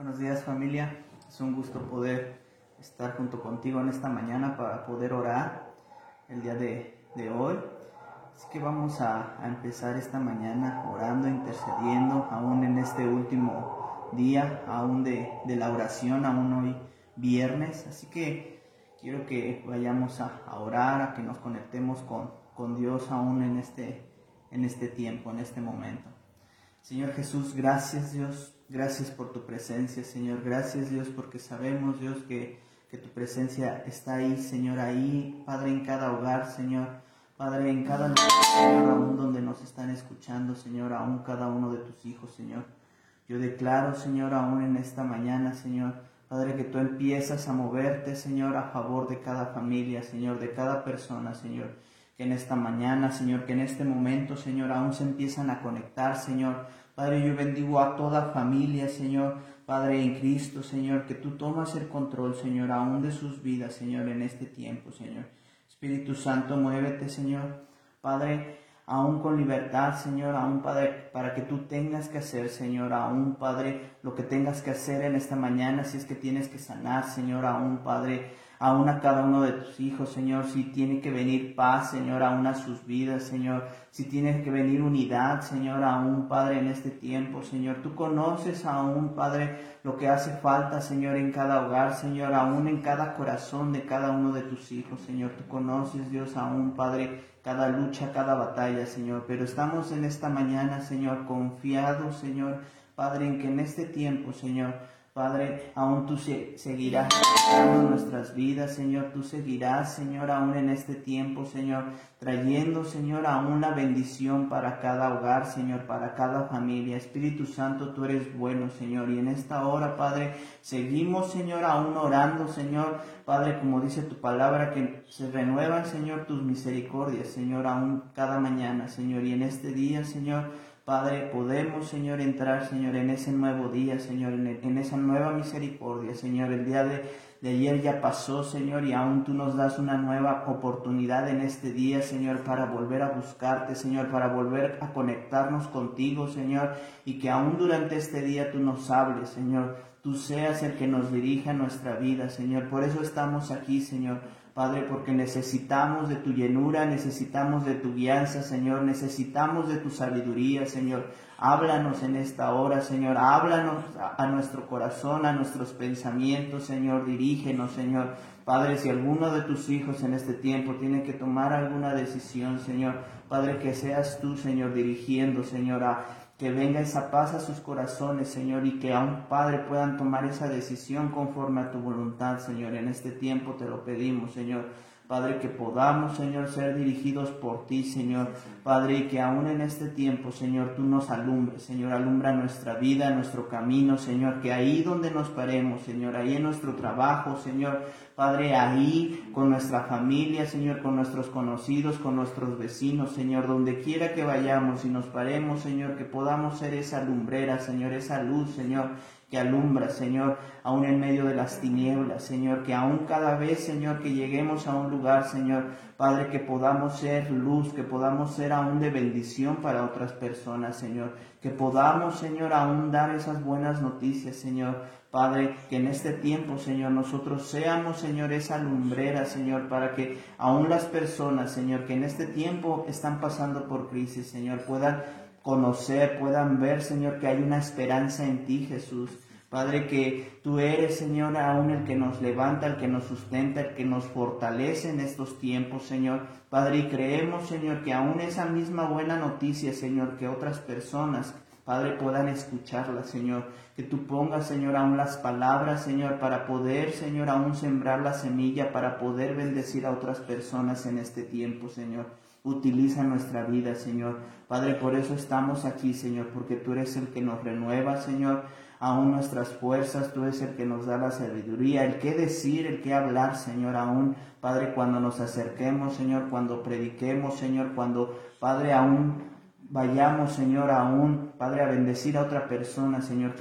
Buenos días familia, es un gusto poder estar junto contigo en esta mañana para poder orar el día de, hoy. Así que vamos a, empezar esta mañana orando, intercediendo, aún en este último día, aún de, la oración, aún hoy viernes. Así que quiero que vayamos a, orar, a que nos conectemos con, con Dios aún en este, en este tiempo, en este momento. Señor Jesús, gracias Dios, gracias por tu presencia, Señor. Gracias Dios porque sabemos Dios que, que tu presencia está ahí, Señor, ahí, Padre, en cada hogar, Señor. Padre, en cada lugar, Señor, aún donde nos están escuchando, Señor, aún cada uno de tus hijos, Señor. Yo declaro, Señor, aún en esta mañana, Señor, Padre, que tú empiezas a moverte, Señor, a favor de cada familia, Señor, de cada persona, Señor que en esta mañana, Señor, que en este momento, Señor, aún se empiezan a conectar, Señor. Padre, yo bendigo a toda familia, Señor, Padre en Cristo, Señor, que tú tomas el control, Señor, aún de sus vidas, Señor, en este tiempo, Señor. Espíritu Santo, muévete, Señor. Padre, aún con libertad, Señor, aún Padre, para que tú tengas que hacer, Señor, aún Padre, lo que tengas que hacer en esta mañana, si es que tienes que sanar, Señor, aún Padre, aún a cada uno de tus hijos, Señor, si tiene que venir paz, Señor, aún a sus vidas, Señor, si tiene que venir unidad, Señor, aún, Padre, en este tiempo, Señor, tú conoces aún, Padre, lo que hace falta, Señor, en cada hogar, Señor, aún en cada corazón de cada uno de tus hijos, Señor, tú conoces, Dios, aún, Padre, cada lucha, cada batalla, Señor, pero estamos en esta mañana, Señor, confiados, Señor, Padre, en que en este tiempo, Señor, Padre, aún tú seguirás en nuestras vidas, Señor. Tú seguirás, Señor, aún en este tiempo, Señor, trayendo, Señor, aún la bendición para cada hogar, Señor, para cada familia. Espíritu Santo, tú eres bueno, Señor. Y en esta hora, Padre, seguimos, Señor, aún orando, Señor. Padre, como dice tu palabra, que se renuevan, Señor, tus misericordias, Señor, aún cada mañana, Señor. Y en este día, Señor, Padre, podemos, Señor, entrar, Señor, en ese nuevo día, Señor, en, esa nueva misericordia, Señor. El día de, ayer ya pasó, Señor, y aún tú nos das una nueva oportunidad en este día, Señor, para volver a buscarte, Señor, para volver a conectarnos contigo, Señor, y que aún durante este día tú nos hables, Señor. Tú seas el que nos dirija nuestra vida, Señor. Por eso estamos aquí, Señor Padre, porque necesitamos de tu llenura, necesitamos de tu guianza, Señor, necesitamos de tu sabiduría, Señor. Háblanos en esta hora, Señor, háblanos a, nuestro corazón, a nuestros pensamientos, Señor, dirígenos, Señor. Padre, si alguno de tus hijos en este tiempo tiene que tomar alguna decisión, Señor, Padre, que seas tú, Señor, dirigiendo, Señor, que venga esa paz a sus corazones, Señor, y que a un Padre puedan tomar esa decisión conforme a tu voluntad, Señor. En este tiempo te lo pedimos, Señor. Padre, que podamos, Señor, ser dirigidos por ti, Señor. Padre, y que aún en este tiempo, Señor, tú nos alumbres, Señor, alumbra nuestra vida, nuestro camino, Señor, que ahí donde nos paremos, Señor, ahí en nuestro trabajo, Señor, Padre, ahí con nuestra familia, Señor, con nuestros conocidos, con nuestros vecinos, Señor, donde quiera que vayamos y nos paremos, Señor, que podamos ser esa lumbrera, Señor, esa luz, Señor, que alumbra, Señor, aún en medio de las tinieblas, Señor, que aún cada vez, Señor, que lleguemos a un lugar, Señor, Padre, que podamos ser luz, que podamos ser aún de bendición para otras personas, Señor, que podamos, Señor, aún dar esas buenas noticias, Señor, Padre, que en este tiempo, Señor, nosotros seamos, Señor, esa lumbrera, Señor, para que aún las personas, Señor, que en este tiempo están pasando por crisis, Señor, puedan conocer, puedan ver, Señor, que hay una esperanza en ti, Jesús. Padre, que tú eres, Señor, aún el que nos levanta, el que nos sustenta, el que nos fortalece en estos tiempos, Señor. Padre, y creemos, Señor, que aún esa misma buena noticia, Señor, que otras personas, Padre, puedan escucharla, Señor. Que tú pongas, Señor, aún las palabras, Señor, para poder, Señor, aún sembrar la semilla, para poder bendecir a otras personas en este tiempo, Señor. Utiliza nuestra vida, Señor. Padre, por eso estamos aquí, Señor, porque tú eres el que nos renueva, Señor, aún nuestras fuerzas, tú eres el que nos da la sabiduría, el que decir, el que hablar, Señor, aún, Padre, cuando nos acerquemos, Señor, cuando prediquemos, Señor, cuando, Padre, aún vayamos, Señor, aún, Padre, a bendecir a otra persona, Señor.